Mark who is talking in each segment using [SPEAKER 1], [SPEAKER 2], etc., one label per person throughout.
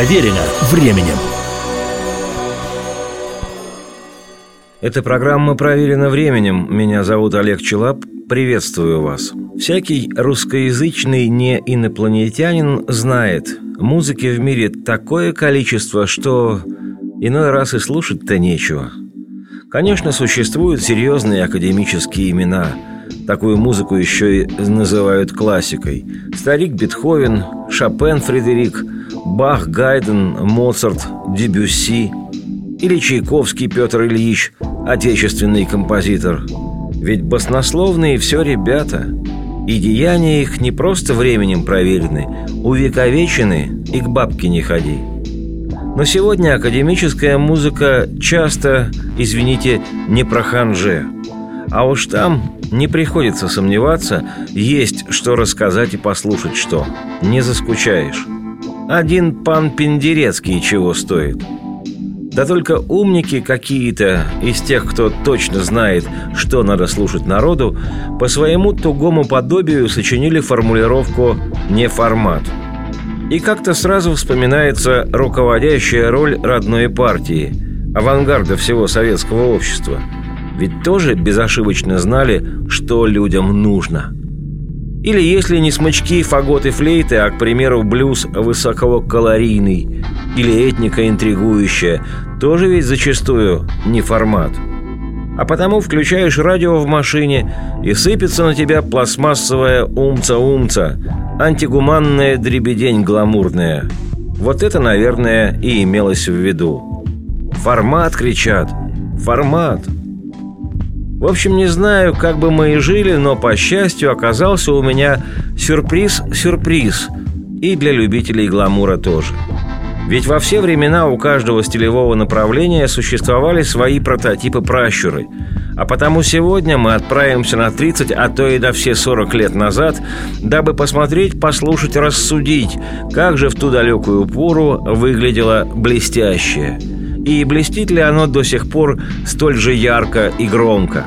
[SPEAKER 1] Проверено временем.
[SPEAKER 2] Эта программа проверена временем. Меня зовут Олег Челап. Приветствую вас. Всякий русскоязычный не инопланетянин знает, музыки в мире такое количество, что иной раз и слушать-то нечего. Конечно, существуют серьезные академические имена. Такую музыку еще и называют классикой. Старик Бетховен, Шопен Фредерик, Бах Гайден, Моцарт, Дебюсси или Чайковский Петр Ильич, отечественный композитор. Ведь баснословные все ребята, и деяния их не просто временем проверены, увековечены и к бабке не ходи. Но сегодня академическая музыка часто, извините, не про ханже. А уж там не приходится сомневаться, есть что рассказать и послушать что. Не заскучаешь. Один пан Пендерецкий чего стоит – да только умники какие-то из тех, кто точно знает, что надо слушать народу, по своему тугому подобию сочинили формулировку «не формат». И как-то сразу вспоминается руководящая роль родной партии, авангарда всего советского общества. Ведь тоже безошибочно знали, что людям нужно – или если не смычки, фагот и флейты, а, к примеру, блюз высококалорийный или этника интригующая, тоже ведь зачастую не формат. А потому включаешь радио в машине, и сыпется на тебя пластмассовая умца-умца, антигуманная дребедень гламурная. Вот это, наверное, и имелось в виду. «Формат!» — кричат. «Формат!» В общем, не знаю, как бы мы и жили, но, по счастью, оказался у меня сюрприз-сюрприз. И для любителей гламура тоже. Ведь во все времена у каждого стилевого направления существовали свои прототипы-пращуры. А потому сегодня мы отправимся на 30, а то и до все 40 лет назад, дабы посмотреть, послушать, рассудить, как же в ту далекую пору выглядело блестящее – и блестит ли оно до сих пор столь же ярко и громко.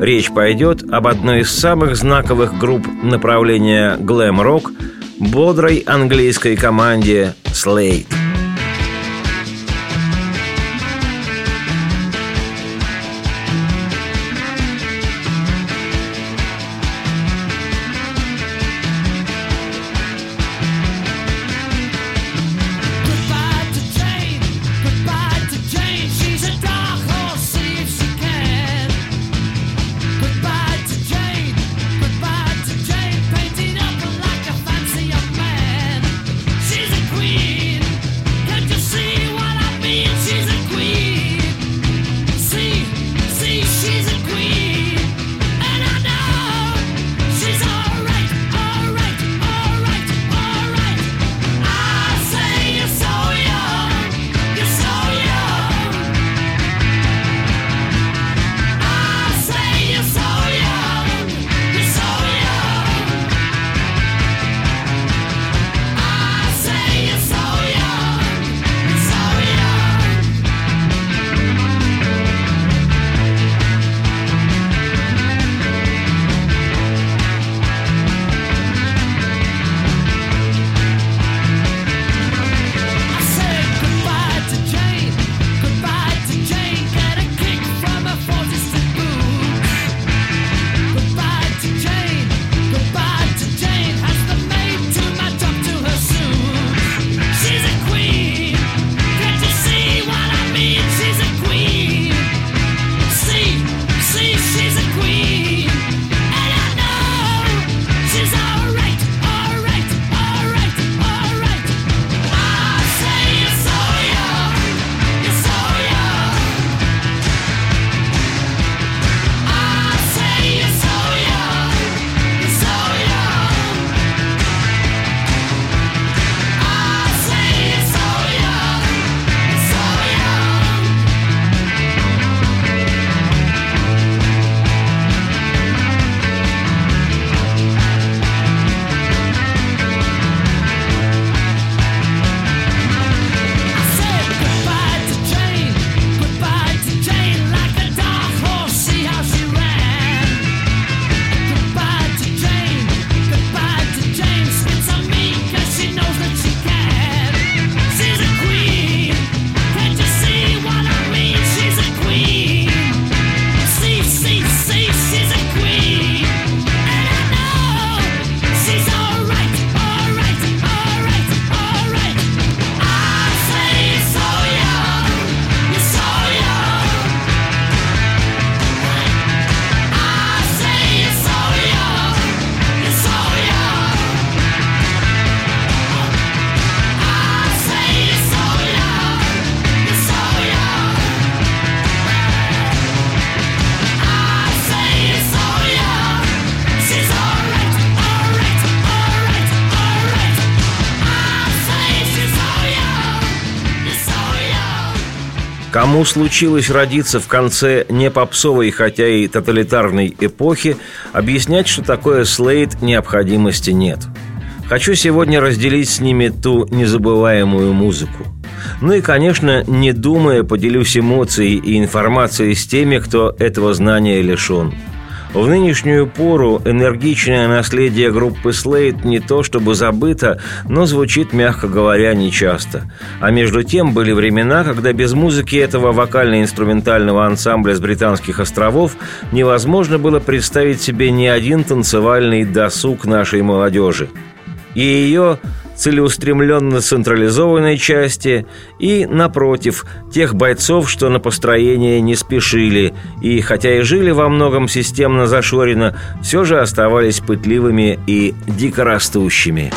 [SPEAKER 2] Речь пойдет об одной из самых знаковых групп направления глэм-рок – бодрой английской команде Slade. Кому случилось родиться в конце не попсовой, хотя и тоталитарной эпохи, объяснять, что такое слейд, необходимости нет. Хочу сегодня разделить с ними ту незабываемую музыку. Ну и, конечно, не думая, поделюсь эмоцией и информацией с теми, кто этого знания лишен – в нынешнюю пору энергичное наследие группы Slate не то чтобы забыто, но звучит, мягко говоря, нечасто. А между тем были времена, когда без музыки этого вокально-инструментального ансамбля с британских островов невозможно было представить себе ни один танцевальный досуг нашей молодежи. И ее целеустремленно централизованной части и, напротив, тех бойцов, что на построение не спешили и, хотя и жили во многом системно зашорено, все же оставались пытливыми и дикорастущими.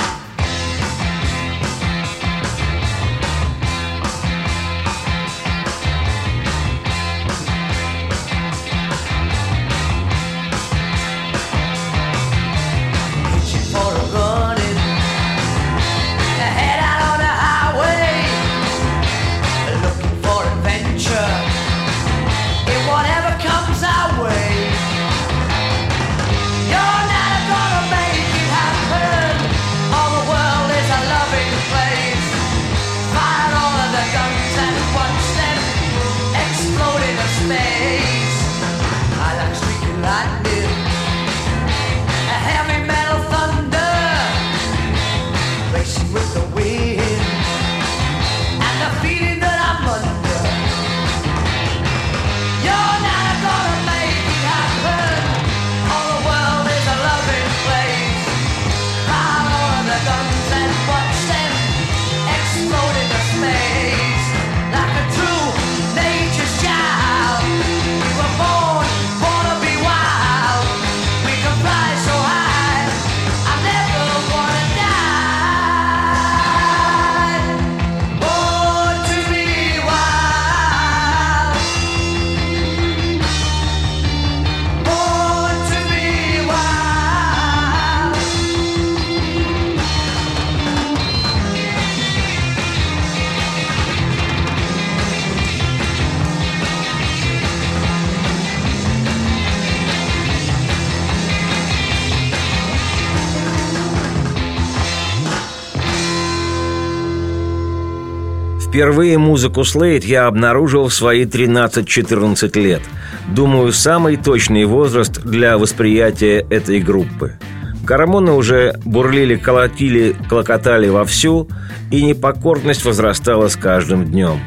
[SPEAKER 2] Впервые музыку Слейд я обнаружил в свои 13-14 лет. Думаю, самый точный возраст для восприятия этой группы. Гормоны уже бурлили, колотили, клокотали вовсю, и непокорность возрастала с каждым днем.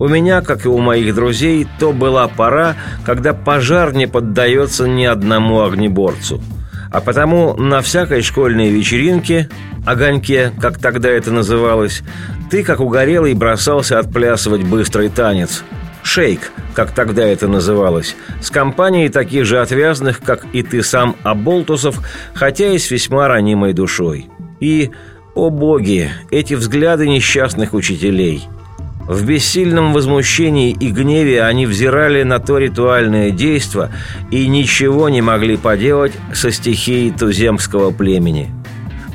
[SPEAKER 2] У меня, как и у моих друзей, то была пора, когда пожар не поддается ни одному огнеборцу. А потому на всякой школьной вечеринке, огоньке, как тогда это называлось, ты, как угорелый, бросался отплясывать быстрый танец. Шейк, как тогда это называлось, с компанией таких же отвязных, как и ты сам Аболтусов, хотя и с весьма ранимой душой. И, о боги, эти взгляды несчастных учителей – в бессильном возмущении и гневе они взирали на то ритуальное действо и ничего не могли поделать со стихией туземского племени –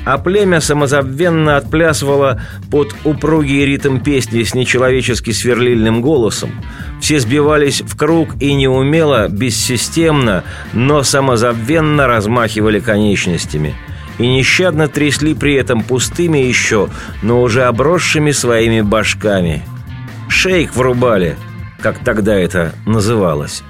[SPEAKER 2] а племя самозабвенно отплясывало под упругий ритм песни с нечеловечески сверлильным голосом. Все сбивались в круг и неумело, бессистемно, но самозабвенно размахивали конечностями и нещадно трясли при этом пустыми еще, но уже обросшими своими башками. Шейк врубали, как тогда это называлось.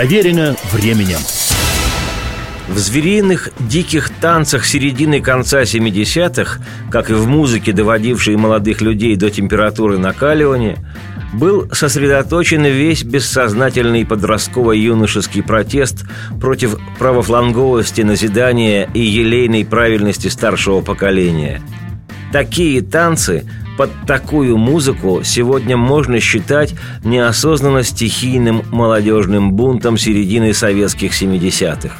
[SPEAKER 3] Проверено временем.
[SPEAKER 1] В звериных диких танцах середины конца 70-х, как и в музыке, доводившей молодых людей до температуры накаливания, был сосредоточен весь бессознательный подростково-юношеский протест против правофланговости назидания и елейной правильности старшего поколения. Такие танцы под такую музыку сегодня можно считать неосознанно стихийным молодежным бунтом середины советских 70-х.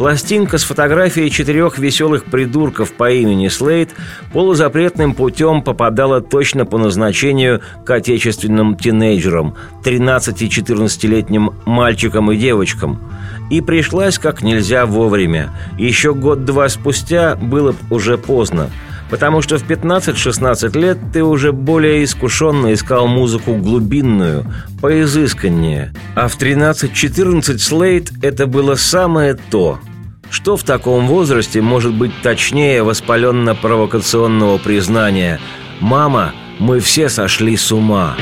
[SPEAKER 1] Пластинка с фотографией четырех веселых придурков по имени Слейд полузапретным путем попадала точно по назначению к отечественным тинейджерам, 13-14-летним мальчикам и девочкам, и пришлась как нельзя вовремя. Еще год-два спустя было уже поздно – Потому что в 15-16 лет ты уже более искушенно искал музыку глубинную, поизысканнее. А в 13-14 Слейд это было самое то. Что в таком возрасте может быть точнее воспаленно-провокационного признания «Мама, мы все сошли с ума».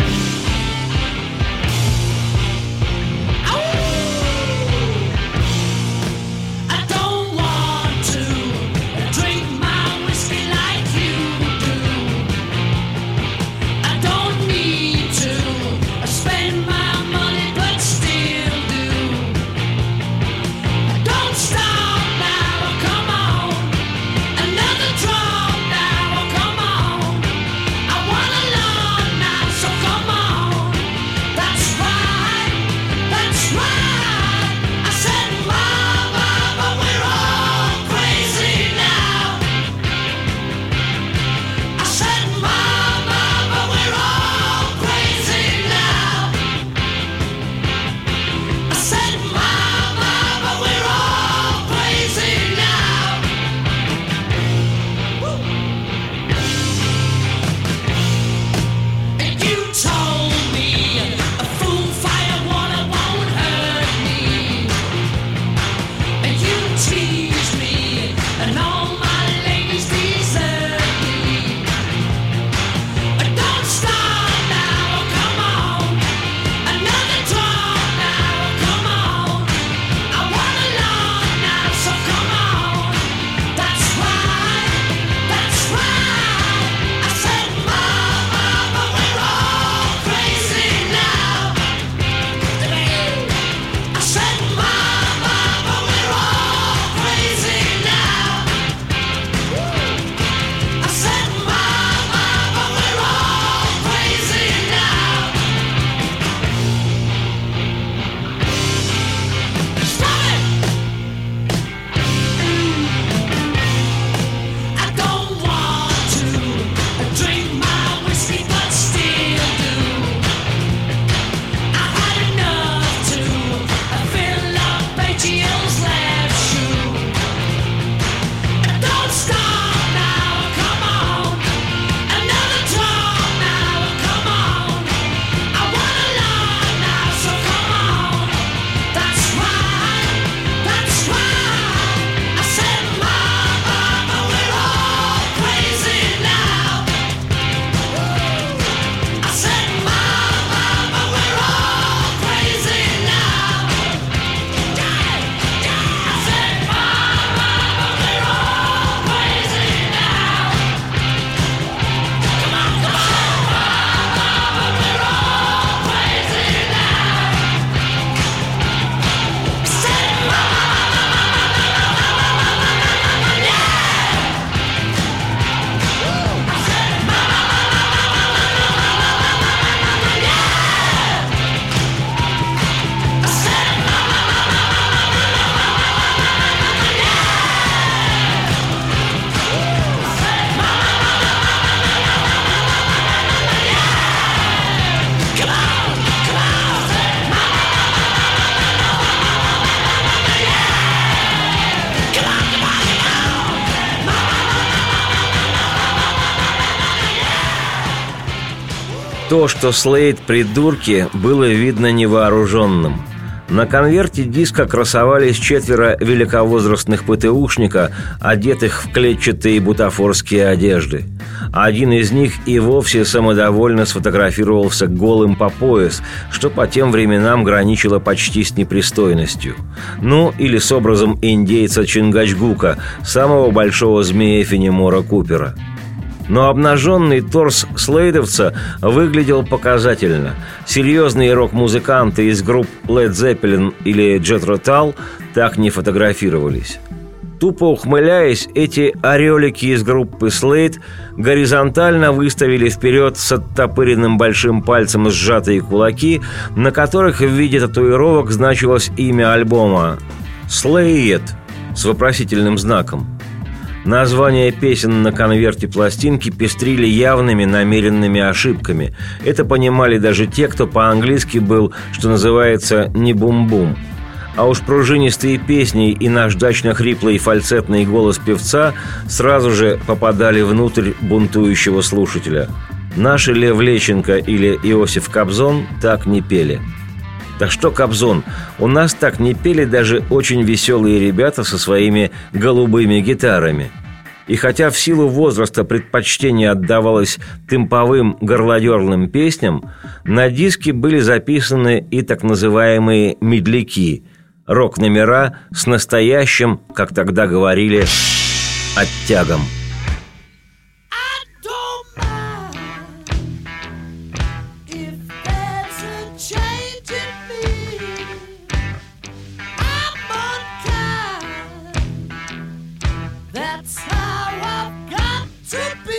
[SPEAKER 1] То, что Слейд придурки, было видно невооруженным. На конверте диска красовались четверо великовозрастных ПТУшника, одетых в клетчатые бутафорские одежды.
[SPEAKER 2] один из них и вовсе самодовольно сфотографировался голым по пояс, что по тем временам граничило почти с непристойностью. Ну, или с образом индейца Чингачгука, самого большого змея Фенемора Купера – но обнаженный торс слейдовца выглядел показательно. Серьезные рок-музыканты из групп Led Zeppelin или Jet Rotal так не фотографировались. Тупо ухмыляясь, эти орелики из группы Slade горизонтально выставили вперед с оттопыренным большим пальцем сжатые кулаки, на которых в виде татуировок значилось имя альбома «Slade» с вопросительным знаком – Названия песен на конверте пластинки пестрили явными намеренными ошибками. Это понимали даже те, кто по-английски был, что называется, не бум-бум. А уж пружинистые песни и наждачно-хриплый фальцетный голос певца сразу же попадали внутрь бунтующего слушателя. Наши Лев Лещенко или Иосиф Кобзон так не пели – да что, Кобзон, у нас так не пели даже очень веселые ребята со своими голубыми гитарами. И хотя в силу возраста предпочтение отдавалось темповым горлодерным песням, на диске были записаны и так называемые «медляки» – рок-номера с настоящим, как тогда говорили, оттягом – That's how I've got to be.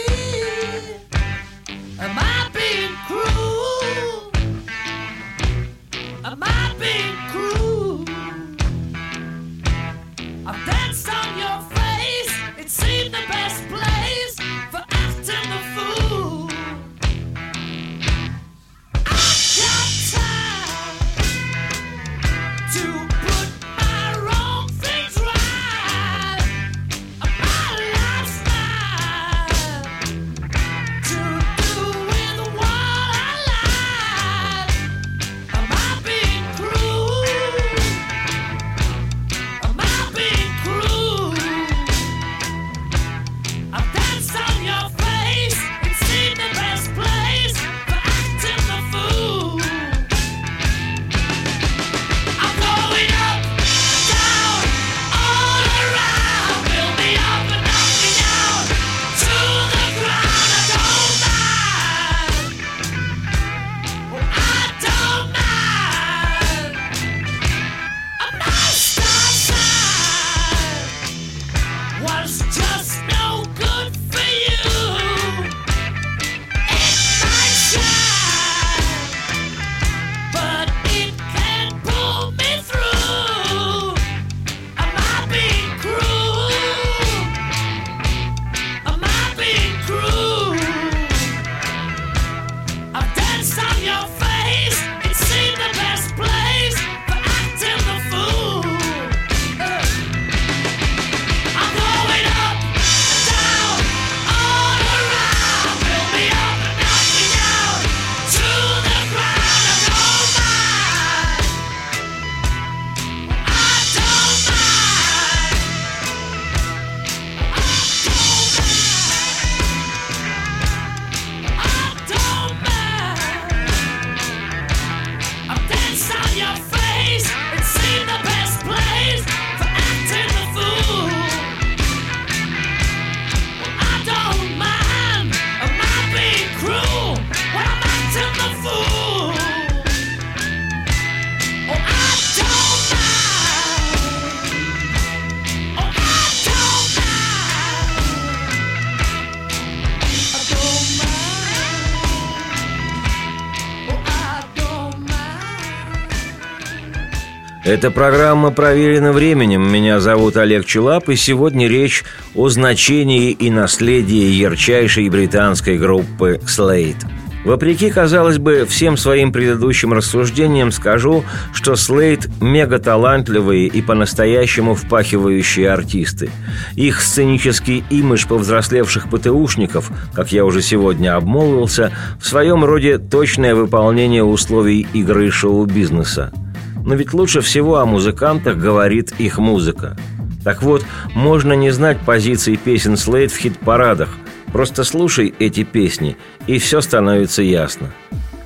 [SPEAKER 2] Эта программа проверена временем. Меня зовут Олег Челап, и сегодня речь о значении и наследии ярчайшей британской группы Slade. Вопреки, казалось бы, всем своим предыдущим рассуждениям скажу, что Слейд – мега талантливые и по-настоящему впахивающие артисты. Их сценический имидж повзрослевших ПТУшников, как я уже сегодня обмолвился, в своем роде точное выполнение условий игры шоу-бизнеса – но ведь лучше всего о музыкантах говорит их музыка. Так вот, можно не знать позиций песен Слейд в хит-парадах,
[SPEAKER 1] Просто слушай эти песни, и все становится ясно.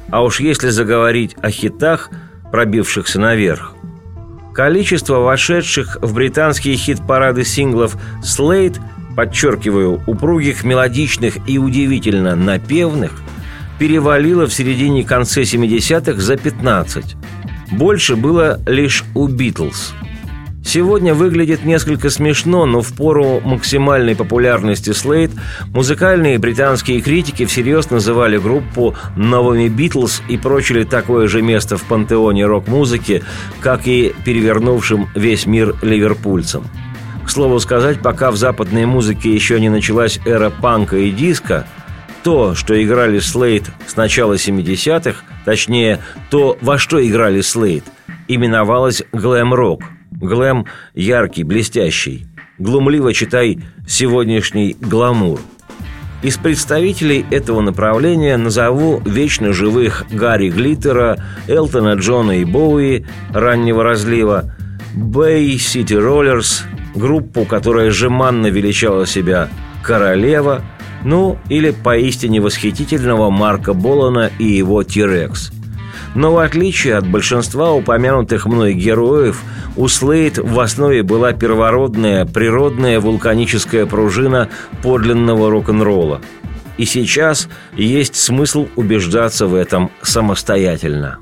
[SPEAKER 1] А уж если заговорить о хитах, пробившихся наверх, количество вошедших в британские хит-парады синглов «Слейд», подчеркиваю, упругих, мелодичных и удивительно напевных, перевалило в середине-конце 70-х за 15. Больше было лишь у «Битлз». Сегодня выглядит несколько смешно, но в пору максимальной популярности Слейд музыкальные британские критики всерьез называли группу новыми «Битлз» и прочили такое же место в пантеоне рок-музыки, как и перевернувшим весь мир ливерпульцам. К слову сказать, пока в западной музыке еще не началась эра панка и диска, то, что играли Слейд с начала 70-х, точнее, то, во что играли Слейд, именовалось глэм-рок – Глэм яркий, блестящий. Глумливо читай сегодняшний гламур. Из представителей этого направления назову вечно живых Гарри Глиттера, Элтона Джона и Боуи раннего разлива, Bay City Rollers, группу, которая жеманно величала себя «Королева», ну или поистине восхитительного Марка Болана и его «Тирекс». Но в отличие от большинства упомянутых мной героев, у Слейд в основе была первородная, природная вулканическая пружина подлинного рок-н-ролла. И сейчас есть смысл убеждаться в этом самостоятельно.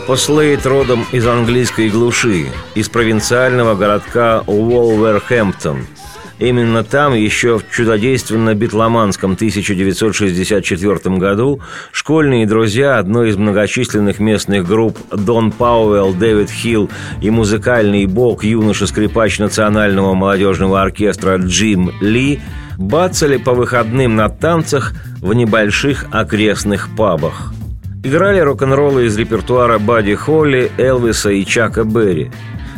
[SPEAKER 2] Группа Слейт родом из английской глуши, из провинциального городка Уолверхэмптон. Именно там еще в чудодейственно-битломанском 1964 году школьные друзья одной из многочисленных местных групп Дон Пауэлл, Дэвид Хилл и музыкальный бог юноша-скрипач Национального молодежного оркестра Джим Ли бацали по выходным на танцах в небольших окрестных пабах – Играли рок-н-роллы из репертуара Бадди Холли, Элвиса и Чака Берри.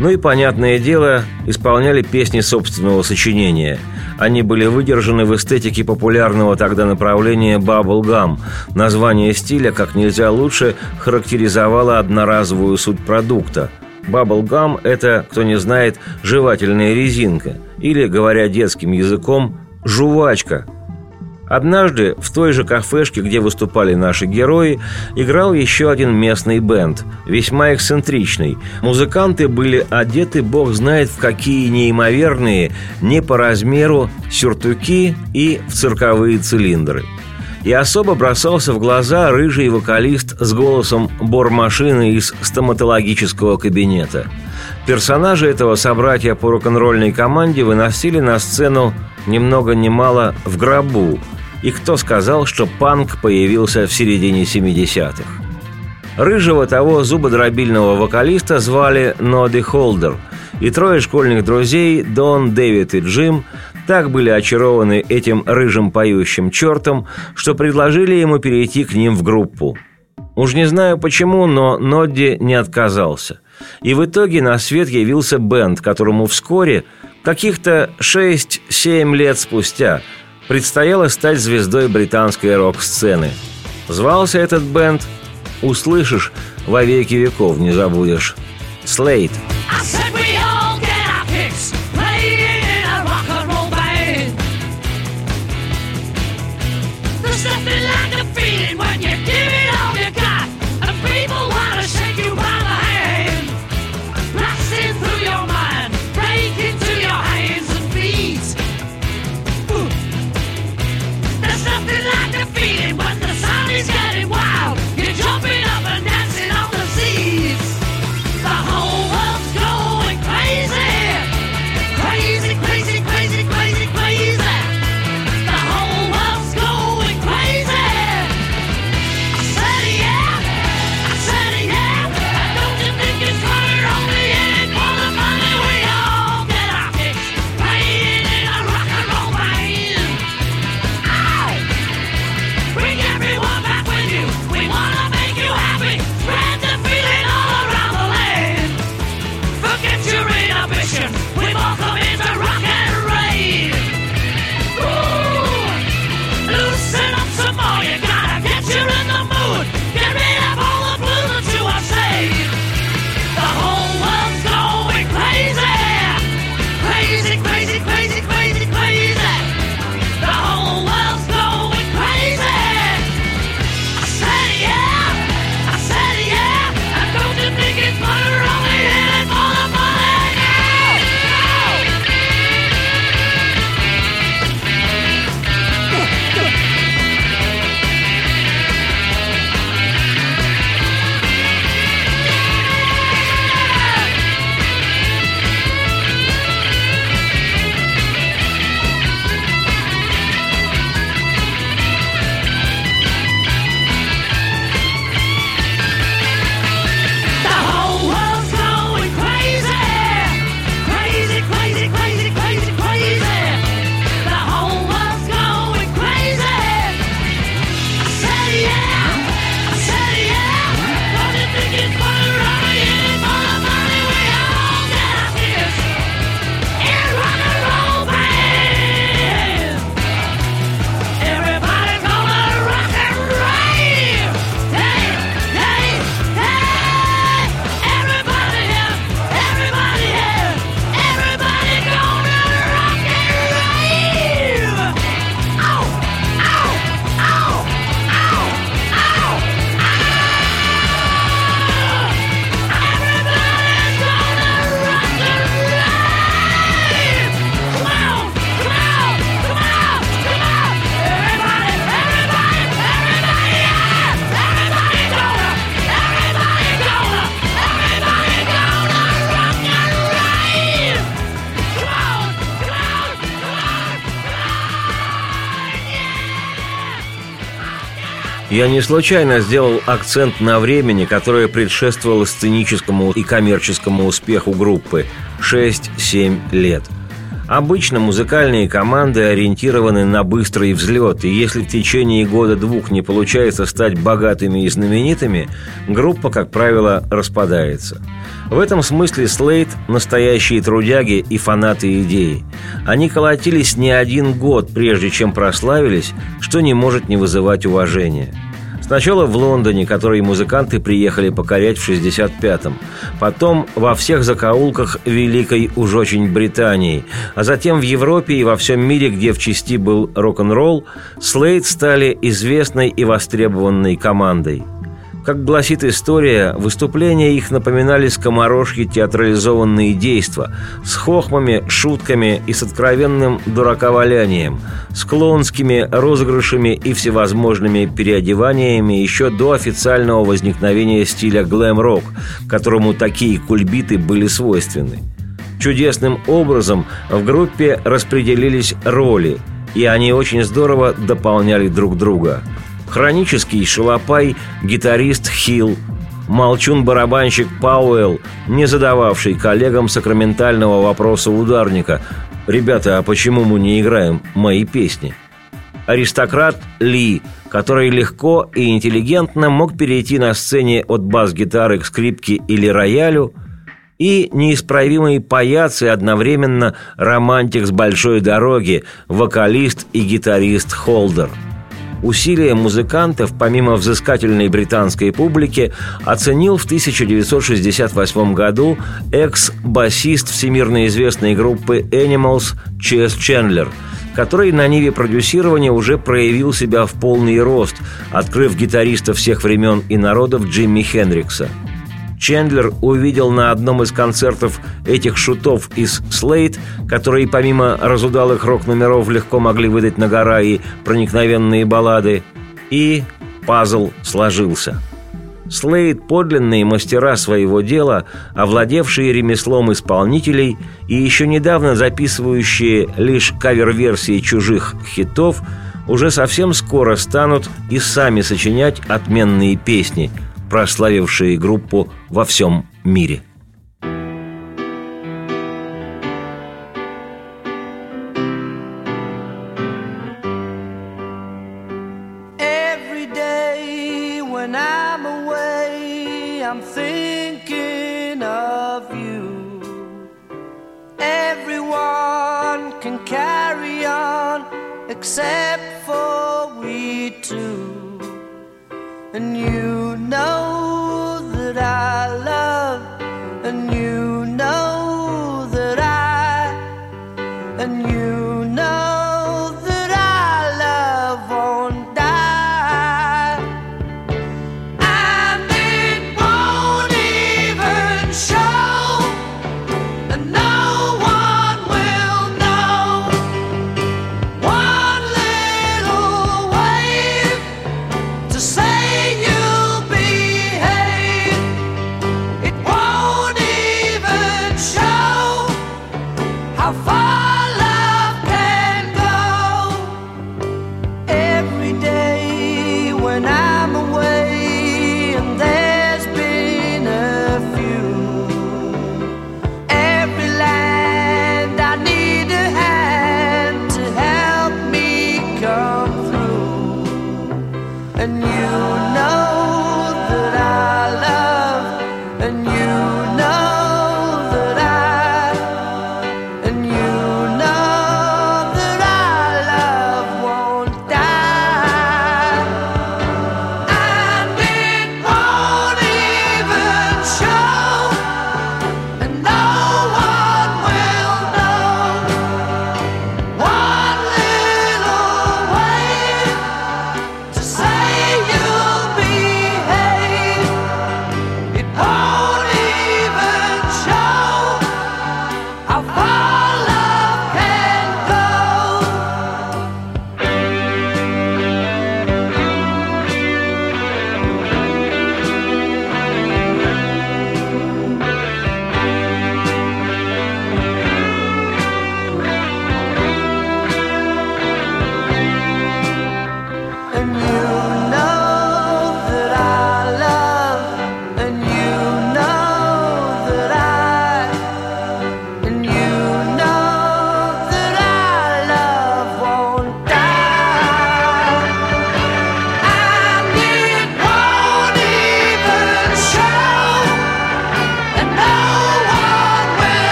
[SPEAKER 2] Ну и, понятное дело, исполняли песни собственного сочинения. Они были выдержаны в эстетике популярного тогда направления «Bubblegum». Название стиля как нельзя лучше характеризовало одноразовую суть продукта. «Bubblegum» – это, кто не знает, жевательная резинка. Или, говоря детским языком, «жувачка», Однажды в той же кафешке, где выступали наши герои, играл еще один местный бенд, весьма эксцентричный. Музыканты были одеты бог знает в какие неимоверные, не по размеру, сюртуки и в цирковые цилиндры. И особо бросался в глаза рыжий вокалист с голосом бормашины из стоматологического кабинета. Персонажи этого собратья по рок-н-ролльной команде выносили на сцену ни много ни мало в гробу, и кто сказал, что панк появился в середине 70-х. Рыжего того зубодробильного вокалиста звали Ноди Холдер, и трое школьных друзей, Дон, Дэвид и Джим, так были очарованы этим рыжим поющим чертом, что предложили ему перейти к ним в группу. Уж не знаю почему, но Нодди не отказался. И в итоге на свет явился бенд, которому вскоре, каких-то 6-7 лет спустя, предстояло стать звездой британской рок-сцены. Звался этот бенд «Услышишь, во веки веков не забудешь» «Слейт». Я не случайно сделал акцент на времени, которое предшествовало сценическому и коммерческому успеху группы – 6-7 лет – Обычно музыкальные команды ориентированы на быстрый взлет, и если в течение года-двух не получается стать богатыми и знаменитыми, группа, как правило, распадается. В этом смысле Слейд – настоящие трудяги и фанаты идеи. Они колотились не один год, прежде чем прославились, что не может не вызывать уважения – Сначала в Лондоне, который музыканты приехали покорять в 65-м. Потом во всех закоулках Великой уж очень Британии. А затем в Европе и во всем мире, где в части был рок-н-ролл, Слейд стали известной и востребованной командой – как гласит история, выступления их напоминали скоморожьи театрализованные действия с хохмами, шутками и с откровенным дураковалянием, с клоунскими розыгрышами и всевозможными переодеваниями еще до официального возникновения стиля глэм-рок, которому такие кульбиты были свойственны. Чудесным образом в группе распределились роли, и они очень здорово дополняли друг друга – хронический шалопай гитарист Хилл, молчун-барабанщик Пауэлл, не задававший коллегам сакраментального вопроса ударника. «Ребята, а почему мы не играем мои песни?» Аристократ Ли, который легко и интеллигентно мог перейти на сцене от бас-гитары к скрипке или роялю – и неисправимый паяц и одновременно романтик с большой дороги, вокалист и гитарист Холдер – Усилия музыкантов, помимо взыскательной британской публики, оценил в 1968 году экс-басист всемирно известной группы Animals Чес Чендлер, который на ниве продюсирования уже проявил себя в полный рост, открыв гитариста всех времен и народов Джимми Хендрикса – Чендлер увидел на одном из концертов этих шутов из «Слейд», которые помимо разудалых рок-номеров легко могли выдать на гора и проникновенные баллады, и пазл сложился. Слейд – подлинные мастера своего дела, овладевшие ремеслом исполнителей и еще недавно записывающие лишь кавер-версии чужих хитов, уже совсем скоро станут и сами сочинять отменные песни – прославившие группу во всем мире.
[SPEAKER 1] except for we two. And you know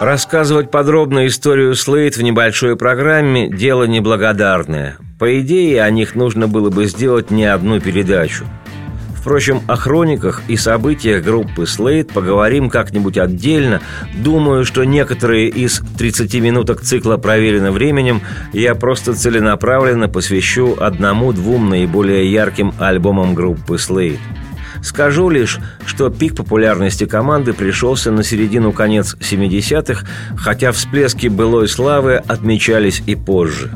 [SPEAKER 2] Рассказывать подробно историю Слейд в небольшой программе – дело неблагодарное. По идее, о них нужно было бы сделать не одну передачу. Впрочем, о хрониках и событиях группы Слейд поговорим как-нибудь отдельно. Думаю, что некоторые из 30 минуток цикла проверено временем я просто целенаправленно посвящу одному-двум наиболее ярким альбомам группы Слейд. Скажу лишь, что пик популярности команды пришелся на середину-конец 70-х, хотя всплески былой славы отмечались и позже.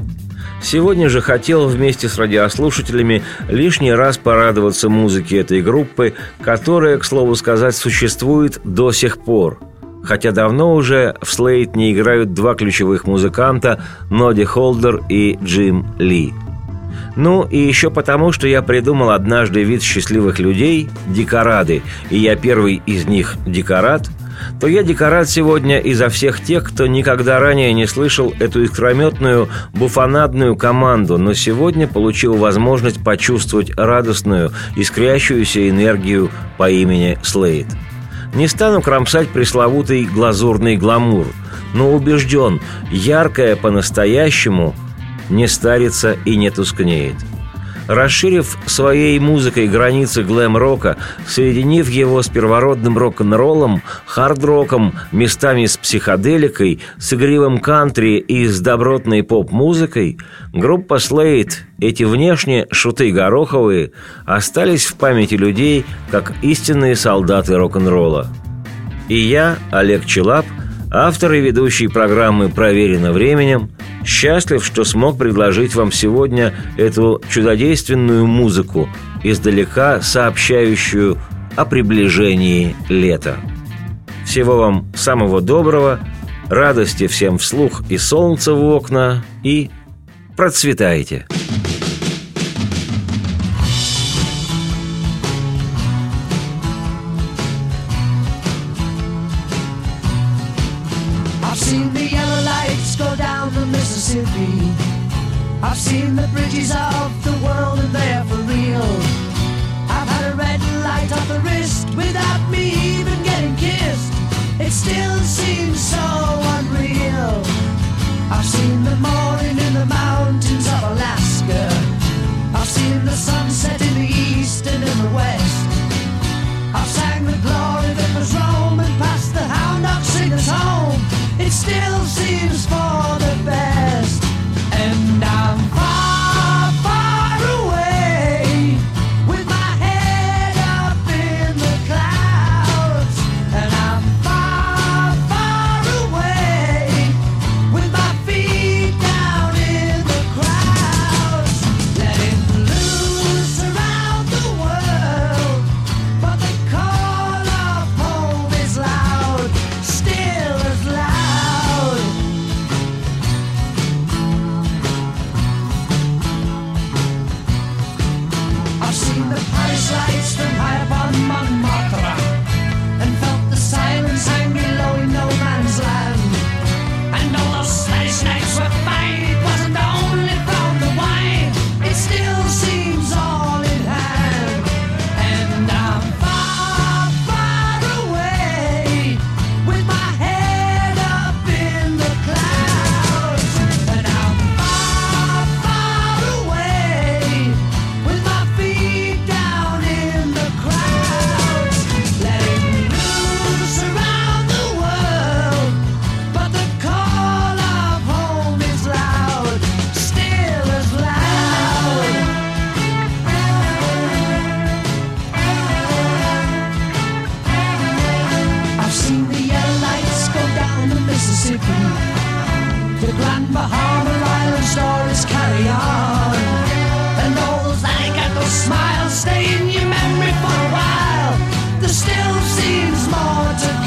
[SPEAKER 2] Сегодня же хотел вместе с радиослушателями лишний раз порадоваться музыке этой группы, которая, к слову сказать, существует до сих пор. Хотя давно уже в Слейт не играют два ключевых музыканта – Ноди Холдер и Джим Ли – ну, и еще потому, что я придумал однажды вид счастливых людей – декорады, и я первый из них – декорат, то я декорат сегодня изо всех тех, кто никогда ранее не слышал эту искрометную буфонадную команду, но сегодня получил возможность почувствовать радостную, искрящуюся энергию по имени Слейд. Не стану кромсать пресловутый глазурный гламур, но убежден, яркое по-настоящему – не старится и не тускнеет. Расширив своей музыкой границы глэм-рока, соединив его с первородным рок-н-роллом, хард-роком, местами с психоделикой, с игривым кантри и с добротной поп-музыкой, группа Слейд, эти внешне шуты гороховые, остались в памяти людей как истинные солдаты рок-н-ролла. И я, Олег Челап, автор и ведущий программы «Проверено временем», Счастлив, что смог предложить вам сегодня эту чудодейственную музыку, издалека сообщающую о приближении лета. Всего вам самого доброго, радости всем вслух и солнца в окна, и процветайте!
[SPEAKER 1] Bahama Island stories carry on. And those smiles stay in your memory for a while. There still seems more to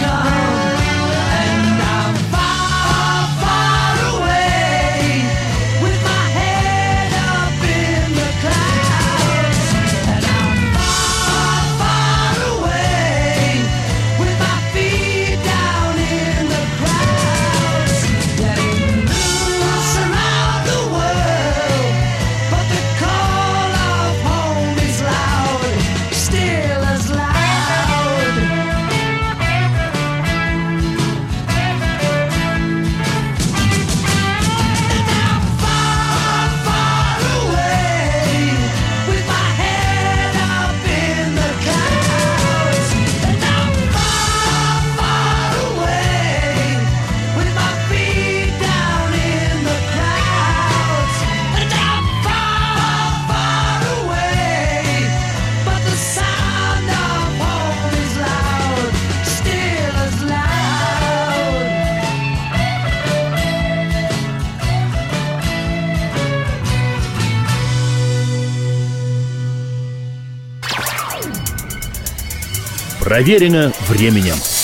[SPEAKER 3] Проверено временем.